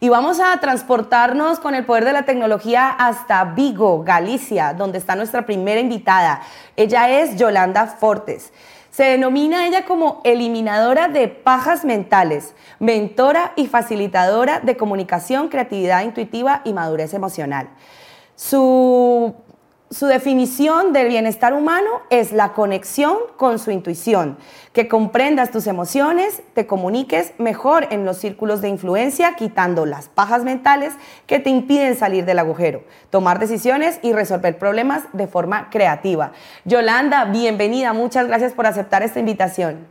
Y vamos a transportarnos con el poder de la tecnología hasta Vigo, Galicia, donde está nuestra primera invitada. Ella es Yolanda Fortes. Se denomina ella como eliminadora de pajas mentales, mentora y facilitadora de comunicación, creatividad intuitiva y madurez emocional. Su su definición del bienestar humano es la conexión con su intuición, que comprendas tus emociones, te comuniques mejor en los círculos de influencia, quitando las pajas mentales que te impiden salir del agujero, tomar decisiones y resolver problemas de forma creativa. Yolanda, bienvenida, muchas gracias por aceptar esta invitación.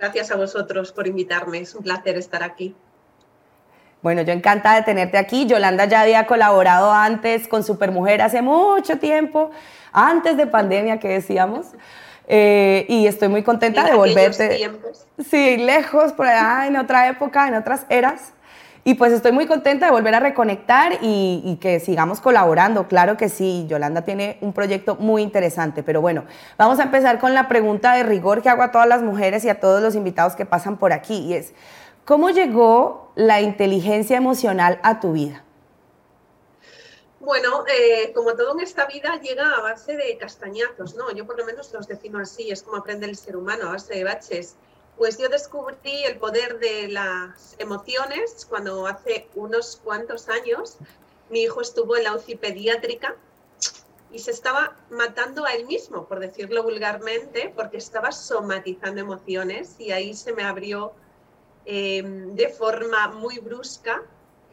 Gracias a vosotros por invitarme, es un placer estar aquí. Bueno, yo encantada de tenerte aquí. Yolanda ya había colaborado antes con Supermujer hace mucho tiempo, antes de pandemia que decíamos. Eh, y estoy muy contenta de volverte. Tiempos. Sí, lejos, por allá, en otra época, en otras eras. Y pues estoy muy contenta de volver a reconectar y, y, que sigamos colaborando. Claro que sí, Yolanda tiene un proyecto muy interesante. Pero bueno, vamos a empezar con la pregunta de rigor que hago a todas las mujeres y a todos los invitados que pasan por aquí. Y es, ¿Cómo llegó la inteligencia emocional a tu vida? Bueno, eh, como todo en esta vida llega a base de castañazos, ¿no? Yo por lo menos los defino así, es como aprende el ser humano, a base de baches. Pues yo descubrí el poder de las emociones cuando hace unos cuantos años mi hijo estuvo en la UCI pediátrica y se estaba matando a él mismo, por decirlo vulgarmente, porque estaba somatizando emociones y ahí se me abrió Em, de forma muy brusca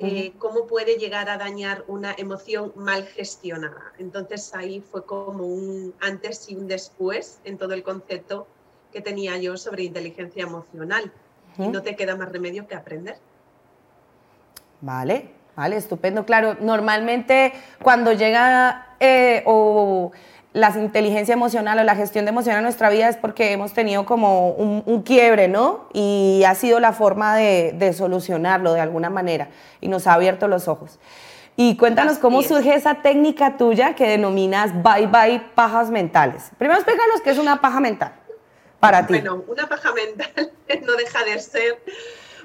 eh, cómo puede llegar a dañar una emoción mal gestionada. Entonces ahí fue como un antes y un después en todo el concepto que tenía yo sobre inteligencia emocional. Y no te queda más remedio que aprender. Vale, vale, estupendo. Claro, normalmente cuando llega eh, o la inteligencia emocional o la gestión de emoción en nuestra vida es porque hemos tenido como un, quiebre, ¿no? Y ha sido la forma de, solucionarlo de alguna manera y nos ha abierto los ojos. Y cuéntanos cómo surge esa técnica tuya que denominas bye bye pajas mentales. Primero explícanos qué es una paja mental para ti. Bueno, una paja mental no deja de ser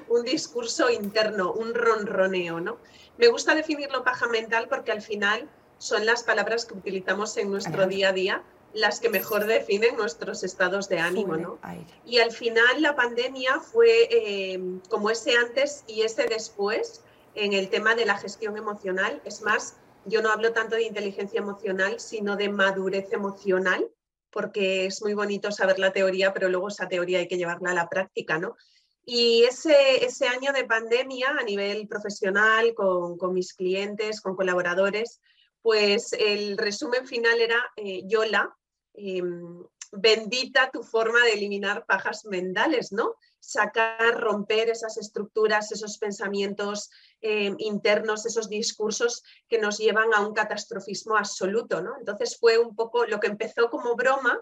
un discurso interno, un ronroneo, ¿no? Me gusta definirlo paja mental porque al final son las palabras que utilizamos en nuestro día a día las que mejor definen nuestros estados de ánimo, ¿no? Y al final la pandemia fue eh, como ese antes y ese después en el tema de la gestión emocional. Es más, yo no hablo tanto de inteligencia emocional, sino de madurez emocional, porque es muy bonito saber la teoría, pero luego esa teoría hay que llevarla a la práctica, ¿no? Y ese, ese año de pandemia a nivel profesional, con, con mis clientes, con colaboradores, pues el resumen final era, eh, Yola, em, bendita tu forma de eliminar pajas mentales, ¿no? Sacar, romper esas estructuras, esos pensamientos em, internos, esos discursos que nos llevan a un catastrofismo absoluto, ¿no? Entonces fue un poco lo que empezó como broma,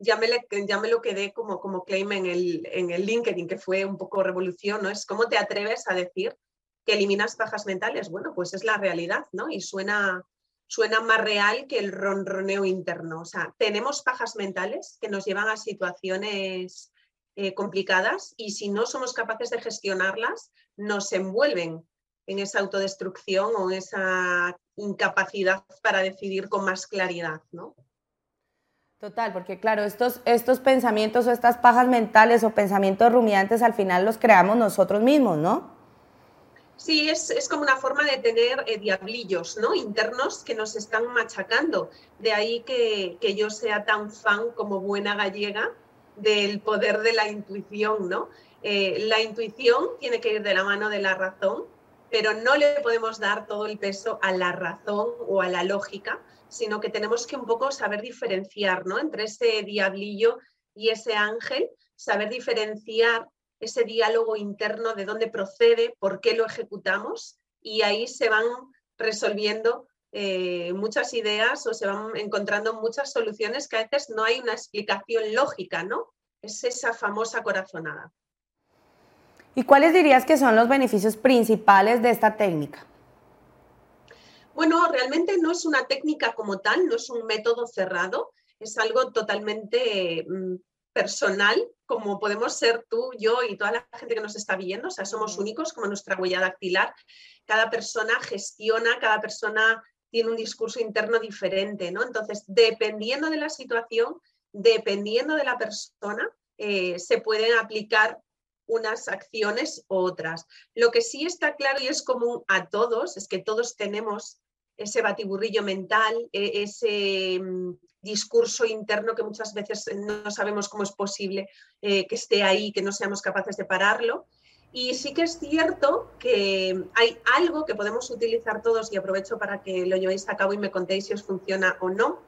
ya me, ya me lo quedé como, como claim en el, en el LinkedIn, que fue un poco revolución, ¿no? Es cómo te atreves a decir que eliminas pajas mentales. Bueno, pues es la realidad, ¿no? Y suena, suena más real que el ronroneo interno. O sea, tenemos pajas mentales que nos llevan a situaciones eh, complicadas y si no somos capaces de gestionarlas, nos envuelven en esa autodestrucción o en esa incapacidad para decidir con más claridad, ¿no? Total, porque claro, estos, estos pensamientos o estas pajas mentales o pensamientos rumiantes al final los creamos nosotros mismos, ¿no? Sí, es, como una forma de tener eh, diablillos ¿no? internos que nos están machacando. De ahí que, yo sea tan fan como buena gallega del poder de la intuición. ¿no? Eh, la intuición tiene que ir de la mano de la razón, pero no le podemos dar todo el peso a la razón o a la lógica, sino que tenemos que un poco saber diferenciar ¿no? entre ese diablillo y ese ángel, saber diferenciar ese diálogo interno de dónde procede, por qué lo ejecutamos y ahí se van resolviendo eh, muchas ideas o se van encontrando muchas soluciones que a veces no hay una explicación lógica, ¿no? Es esa famosa corazonada. ¿Y cuáles dirías que son los beneficios principales de esta técnica? Bueno, realmente no es una técnica como tal, no es un método cerrado, es algo totalmente mm, personal como podemos ser tú, yo y toda la gente que nos está viendo, o sea, somos únicos como nuestra huella dactilar. Cada persona gestiona, cada persona tiene un discurso interno diferente, ¿no? Entonces, dependiendo de la situación, dependiendo de la persona, eh, se pueden aplicar unas acciones u otras. Lo que sí está claro y es común a todos es que todos tenemos ese batiburrillo mental, e, ese mm, discurso interno que muchas veces no sabemos cómo es posible eh, que esté ahí, que no seamos capaces de pararlo. Y sí que es cierto que hay algo que podemos utilizar todos y aprovecho para que lo llevéis a cabo y me contéis si os funciona o no,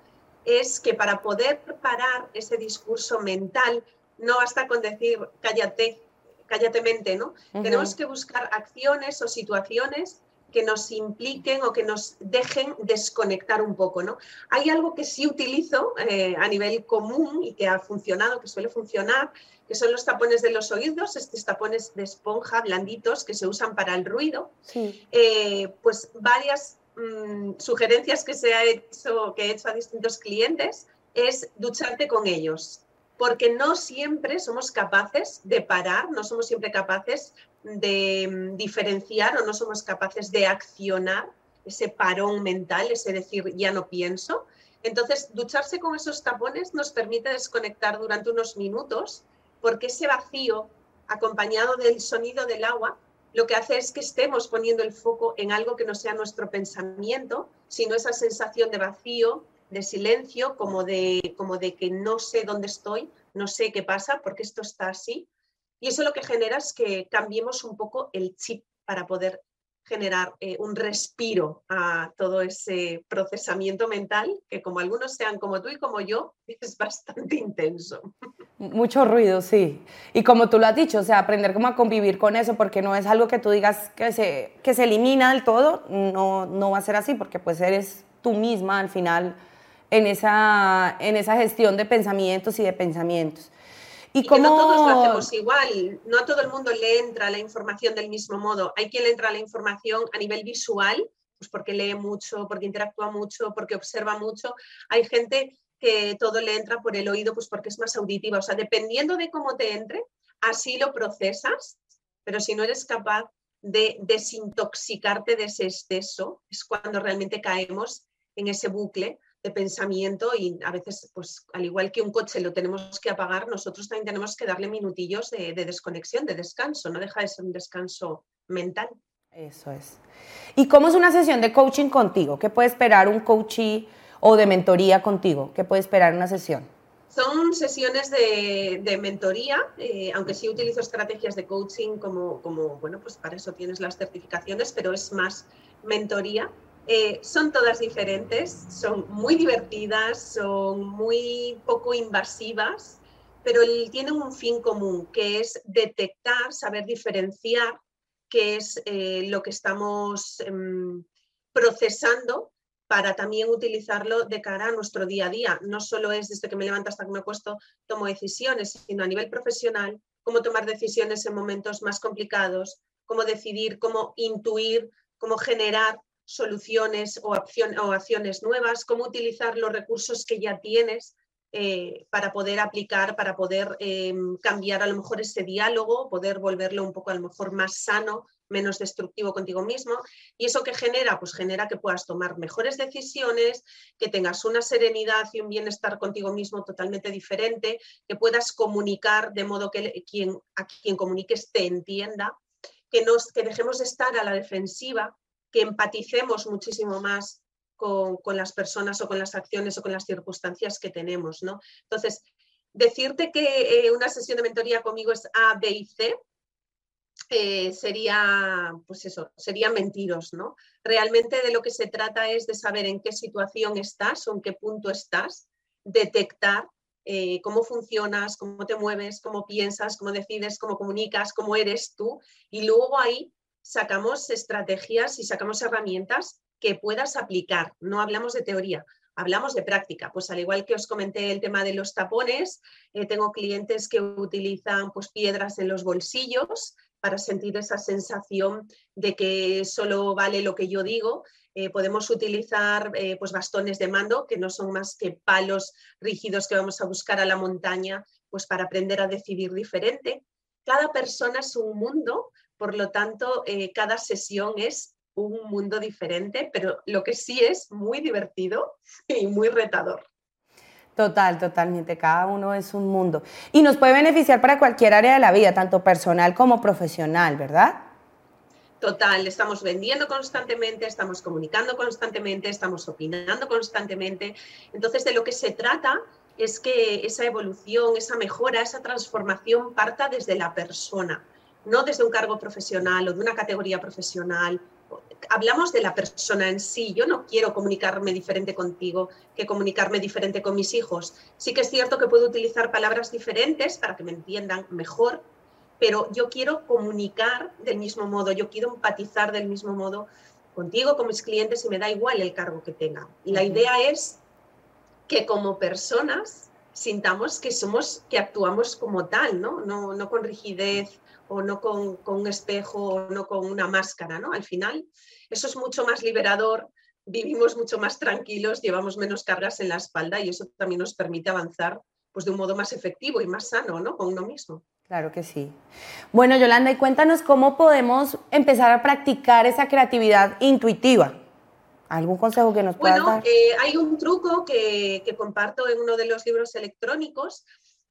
es que para poder parar ese discurso mental no basta con decir cállate, cállate mente, ¿no? Tenemos que buscar acciones o situaciones que nos impliquen o que nos dejen desconectar un poco, ¿no? Hay algo que sí utilizo eh, a nivel común y que ha funcionado, que suele funcionar, que son los tapones de los oídos, estos tapones de esponja blanditos que se usan para el ruido. Eh, pues varias mm, sugerencias que, se ha hecho, que he hecho a distintos clientes es ducharte con ellos porque no siempre somos capaces de parar, no somos siempre capaces de mm, diferenciar o no somos capaces de accionar ese parón mental, ese decir ya no pienso. Entonces, ducharse con esos tapones nos permite desconectar durante unos minutos porque ese vacío acompañado del sonido del agua lo que hace es que estemos poniendo el foco en algo que no sea nuestro pensamiento, sino esa sensación de vacío, de silencio, como de, como de que no sé dónde estoy, no sé qué pasa, porque esto está así. Y eso lo que genera es que cambiemos un poco el chip para poder generar eh, un respiro a todo ese procesamiento mental, que como algunos sean como tú y como yo, es bastante intenso. Mucho ruido, sí. Y como tú lo has dicho, o sea, aprender cómo convivir con eso, porque no es algo que tú digas que se, que se elimina del todo, no, no va a ser así, porque pues eres tú misma al final en esa, en esa gestión de pensamientos y de pensamientos. Y, como... no todos lo hacemos igual, no a todo el mundo le entra la información del mismo modo. Hay quien le entra la información a nivel visual, pues porque lee mucho, porque interactúa mucho, porque observa mucho. Hay gente que todo le entra por el oído, pues porque es más auditiva. O sea, dependiendo de cómo te entre, así lo procesas, pero si no eres capaz de desintoxicarte de ese exceso, es cuando realmente caemos en ese bucle de pensamiento y a veces, pues al igual que un coche lo tenemos que apagar, nosotros también tenemos que darle minutillos de, desconexión, de descanso, no deja de ser un descanso mental. Eso es. ¿Y cómo es una sesión de coaching contigo? ¿Qué puede esperar un coachee o de mentoría contigo? ¿Qué puede esperar una sesión? Son sesiones de, mentoría, eh, aunque sí utilizo estrategias de coaching como, como, bueno, pues para eso tienes las certificaciones, pero es más mentoría eh, son todas diferentes, son muy divertidas, son muy poco invasivas, pero tienen un fin común, que es detectar, saber diferenciar qué es eh, lo que estamos em, procesando para también utilizarlo de cara a nuestro día a día. No solo es desde que me levanto hasta que me acuesto, tomo decisiones, sino a nivel profesional, cómo tomar decisiones en momentos más complicados, cómo decidir, cómo intuir, cómo generar soluciones o, o acciones nuevas, cómo utilizar los recursos que ya tienes eh, para poder aplicar, para poder em, cambiar a lo mejor ese diálogo, poder volverlo un poco a lo mejor más sano, menos destructivo contigo mismo. ¿Y eso que genera? Pues genera que puedas tomar mejores decisiones, que tengas una serenidad y un bienestar contigo mismo totalmente diferente, que puedas comunicar de modo que quien, a quien comuniques te entienda, que, nos, que dejemos de estar a la defensiva que empaticemos muchísimo más con, las personas o con las acciones o con las circunstancias que tenemos, ¿no? Entonces, decirte que eh, una sesión de mentoría conmigo es A, B y C, eh, sería, pues eso, serían mentiros, ¿no? Realmente de lo que se trata es de saber en qué situación estás o en qué punto estás, detectar eh, cómo funcionas, cómo te mueves, cómo piensas, cómo decides, cómo comunicas, cómo eres tú, y luego ahí sacamos estrategias y sacamos herramientas que puedas aplicar. No hablamos de teoría, hablamos de práctica. Pues al igual que os comenté el tema de los tapones, eh, tengo clientes que utilizan pues, piedras en los bolsillos para sentir esa sensación de que solo vale lo que yo digo. Eh, podemos utilizar eh, pues bastones de mando, que no son más que palos rígidos que vamos a buscar a la montaña pues para aprender a decidir diferente. Cada persona es un mundo, por lo tanto, eh, cada sesión es un mundo diferente, pero lo que sí es muy divertido y muy retador. Total, totalmente. Cada uno es un mundo. Y nos puede beneficiar para cualquier área de la vida, tanto personal como profesional, ¿verdad? Total, estamos vendiendo constantemente, estamos comunicando constantemente, estamos opinando constantemente. Entonces, de lo que se trata es que esa evolución, esa mejora, esa transformación parta desde la persona, no desde un cargo profesional o de una categoría profesional hablamos de la persona en sí. Yo no quiero comunicarme diferente contigo que comunicarme diferente con mis hijos. Sí que es cierto que puedo utilizar palabras diferentes para que me entiendan mejor, pero yo quiero comunicar del mismo modo, yo quiero empatizar del mismo modo contigo, con mis clientes y me da igual el cargo que tenga. Y la idea es que como personas sintamos que somos, que actuamos como tal, ¿no? No, no con rigidez, o no con, un espejo o no con una máscara, ¿no? Al final, eso es mucho más liberador, vivimos mucho más tranquilos, llevamos menos cargas en la espalda y eso también nos permite avanzar pues, de un modo más efectivo y más sano, ¿no? Con uno mismo. Claro que sí. Bueno, Yolanda, y cuéntanos cómo podemos empezar a practicar esa creatividad intuitiva. ¿Algún consejo que nos puedas dar? Bueno, eh, hay un truco que, que comparto en uno de los libros electrónicos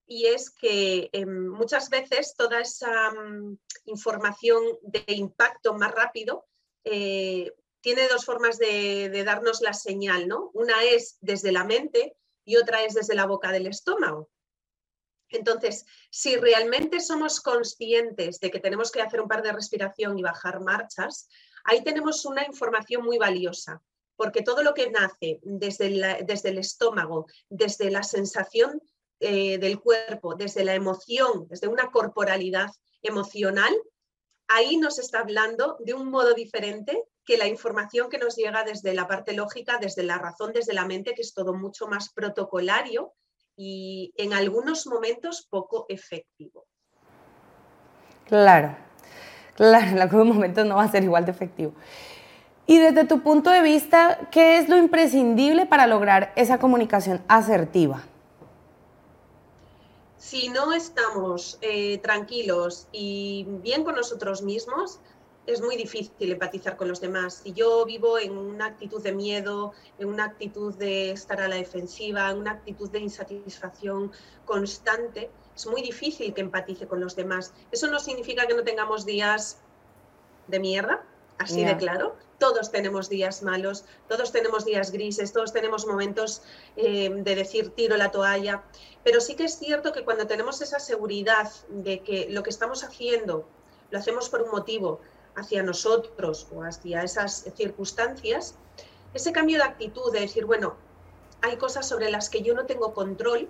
y es que em, muchas veces toda esa mm, información de impacto más rápido eh, tiene dos formas de, darnos la señal, ¿no? Una es desde la mente y otra es desde la boca del estómago. Entonces, si realmente somos conscientes de que tenemos que hacer un par de respiración y bajar marchas, ahí tenemos una información muy valiosa, porque todo lo que nace desde, desde el estómago, desde la sensación eh, del cuerpo, desde la emoción, desde una corporalidad emocional, ahí nos está hablando de un modo diferente que la información que nos llega desde la parte lógica, desde la razón, desde la mente, que es todo mucho más protocolario y en algunos momentos poco efectivo. Claro, claro, en algunos momentos no va a ser igual de efectivo. Y desde tu punto de vista, ¿qué es lo imprescindible para lograr esa comunicación asertiva? si no estamos eh, tranquilos y bien con nosotros mismos, es muy difícil empatizar con los demás. Si yo vivo en una actitud de miedo, en una actitud de estar a la defensiva, en una actitud de insatisfacción constante, es muy difícil que empatice con los demás. Eso no significa que no tengamos días de mierda, así de claro. Todos tenemos días malos, todos tenemos días grises, todos tenemos momentos eh, de decir tiro la toalla, pero sí que es cierto que cuando tenemos esa seguridad de que lo que estamos haciendo lo hacemos por un motivo hacia nosotros o hacia esas circunstancias, ese cambio de actitud de decir, bueno, hay cosas sobre las que yo no tengo control,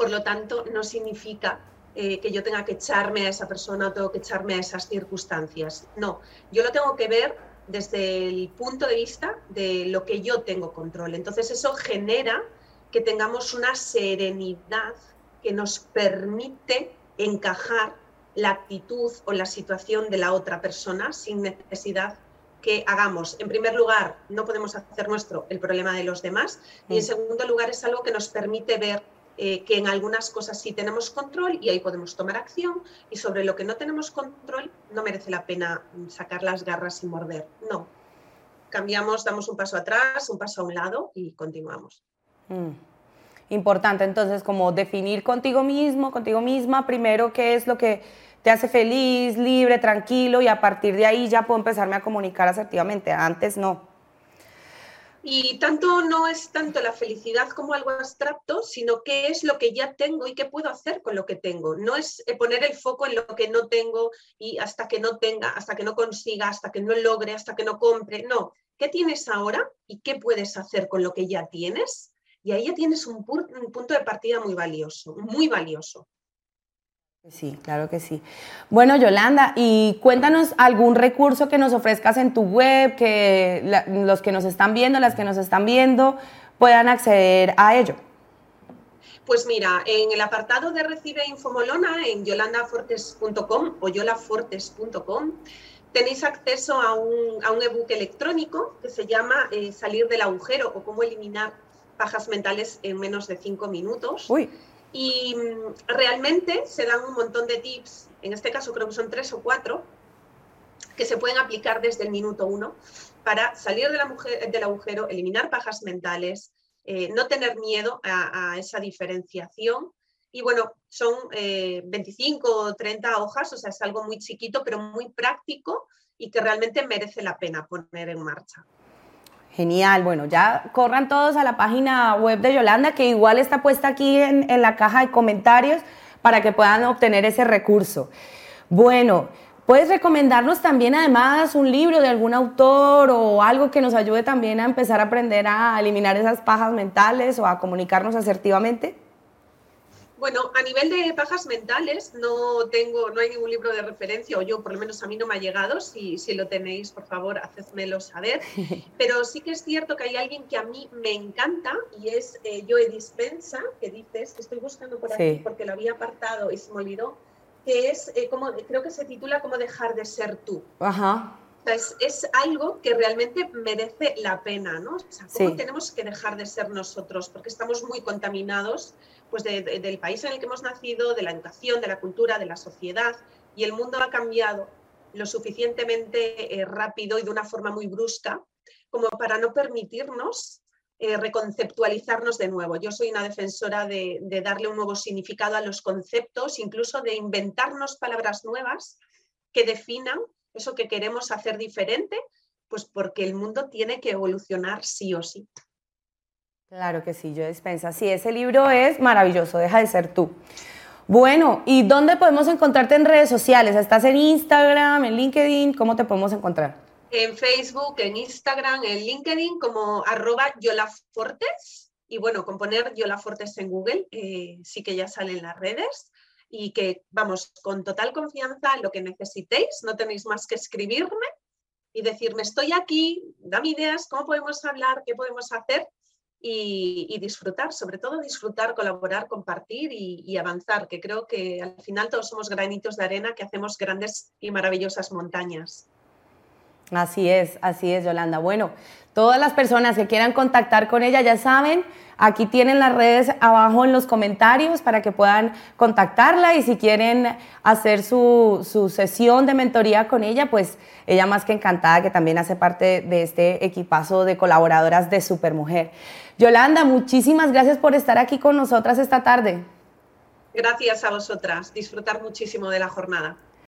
por lo tanto no significa eh, que yo tenga que echarme a esa persona o tengo que echarme a esas circunstancias. No, yo lo tengo que ver desde el punto de vista de lo que yo tengo control. Entonces eso genera que tengamos una serenidad que nos permite encajar la actitud o la situación de la otra persona sin necesidad que hagamos. En primer lugar, no podemos hacer nuestro el problema de los demás y en segundo lugar es algo que nos permite ver eh, que en algunas cosas sí tenemos control y ahí podemos tomar acción y sobre lo que no tenemos control no merece la pena sacar las garras y morder. No. Cambiamos, damos un paso atrás, un paso a un lado y continuamos. Mm. Importante, entonces, como definir contigo mismo, contigo misma, primero qué es lo que te hace feliz, libre, tranquilo y a partir de ahí ya puedo empezarme a comunicar asertivamente. Antes no. Y tanto no es tanto la felicidad como algo abstracto, sino qué es lo que ya tengo y qué puedo hacer con lo que tengo. No es eh, poner el foco en lo que no tengo y hasta que no tenga, hasta que no consiga, hasta que no logre, hasta que no compre. No, ¿qué tienes ahora y qué puedes hacer con lo que ya tienes? Y ahí ya tienes un, un punto de partida muy valioso, muy valioso. Sí, claro que sí. Bueno, Yolanda, y cuéntanos algún recurso que nos ofrezcas en tu web, que los que nos están viendo, las que nos están viendo, puedan acceder a ello. Pues mira, en el apartado de Recibe Infomolona, en yolandafortes.com o yolafortes.com, tenéis acceso a un, a un ebook electrónico que se llama eh, Salir del agujero o cómo eliminar pajas mentales en menos de cinco minutos. Uy Y mm, realmente se dan un montón de tips, en este caso creo que son tres o cuatro, que se pueden aplicar desde el minuto uno para salir de la mujer, del agujero, eliminar pajas mentales, eh, no tener miedo a, esa diferenciación. Y bueno, son 25 eh, o 30 hojas, o sea, es algo muy chiquito, pero muy práctico y que realmente merece la pena poner en marcha. Genial, bueno, ya corran todos a la página web de Yolanda, que igual está puesta aquí en, en la caja de comentarios para que puedan obtener ese recurso. Bueno, ¿Puedes recomendarnos también además un libro de algún autor o algo que nos ayude también a empezar a aprender a eliminar esas pajas mentales o a comunicarnos asertivamente? Bueno, a nivel de pajas mentales no tengo, no hay ningún libro de referencia, o yo por lo menos a mí no me ha llegado. Si, si lo tenéis, por favor, hacedmelo saber. Pero sí que es cierto que hay alguien que a mí me encanta y es eh, Joe Dispensa, que dices, que estoy buscando por aquí porque lo había apartado y se me olvidó que es eh, como, creo que se titula como dejar de ser tú. Ajá. es, algo que realmente merece la pena, ¿no? O sea, ¿cómo tenemos que dejar de ser nosotros? Porque estamos muy contaminados pues, del país en el que hemos nacido, de la educación, de la cultura, de la sociedad, y el mundo ha cambiado lo suficientemente eh, rápido y de una forma muy brusca como para no permitirnos eh, reconceptualizarnos de nuevo. Yo soy una defensora de, darle un nuevo significado a los conceptos, incluso de inventarnos palabras nuevas que definan eso que queremos hacer diferente, pues porque el mundo tiene que evolucionar sí o sí. Claro que sí, yo despensa. Sí, ese libro es maravilloso, deja de ser tú. Bueno, ¿y dónde podemos encontrarte en redes sociales? ¿Estás en Instagram, en LinkedIn? ¿Cómo te podemos encontrar? en Facebook, en Instagram, en LinkedIn como arroba yolafortes. Y bueno, con poner yolafortes en Google eh, sí que ya salen las redes. Y que vamos, con total confianza, lo que necesitéis, no tenéis más que escribirme y decirme, estoy aquí, dame ideas, cómo podemos hablar, qué podemos hacer y, disfrutar, sobre todo disfrutar, colaborar, compartir y, avanzar, que creo que al final todos somos granitos de arena que hacemos grandes y maravillosas montañas. Así es, así es, Yolanda. Bueno, todas las personas que quieran contactar con ella ya saben, aquí tienen las redes abajo en los comentarios para que puedan contactarla y si quieren hacer su, su sesión de mentoría con ella, pues ella más que encantada que también hace parte de este equipazo de colaboradoras de Supermujer. Yolanda, muchísimas gracias por estar aquí con nosotras esta tarde. Gracias a vosotras, disfrutar muchísimo de la jornada.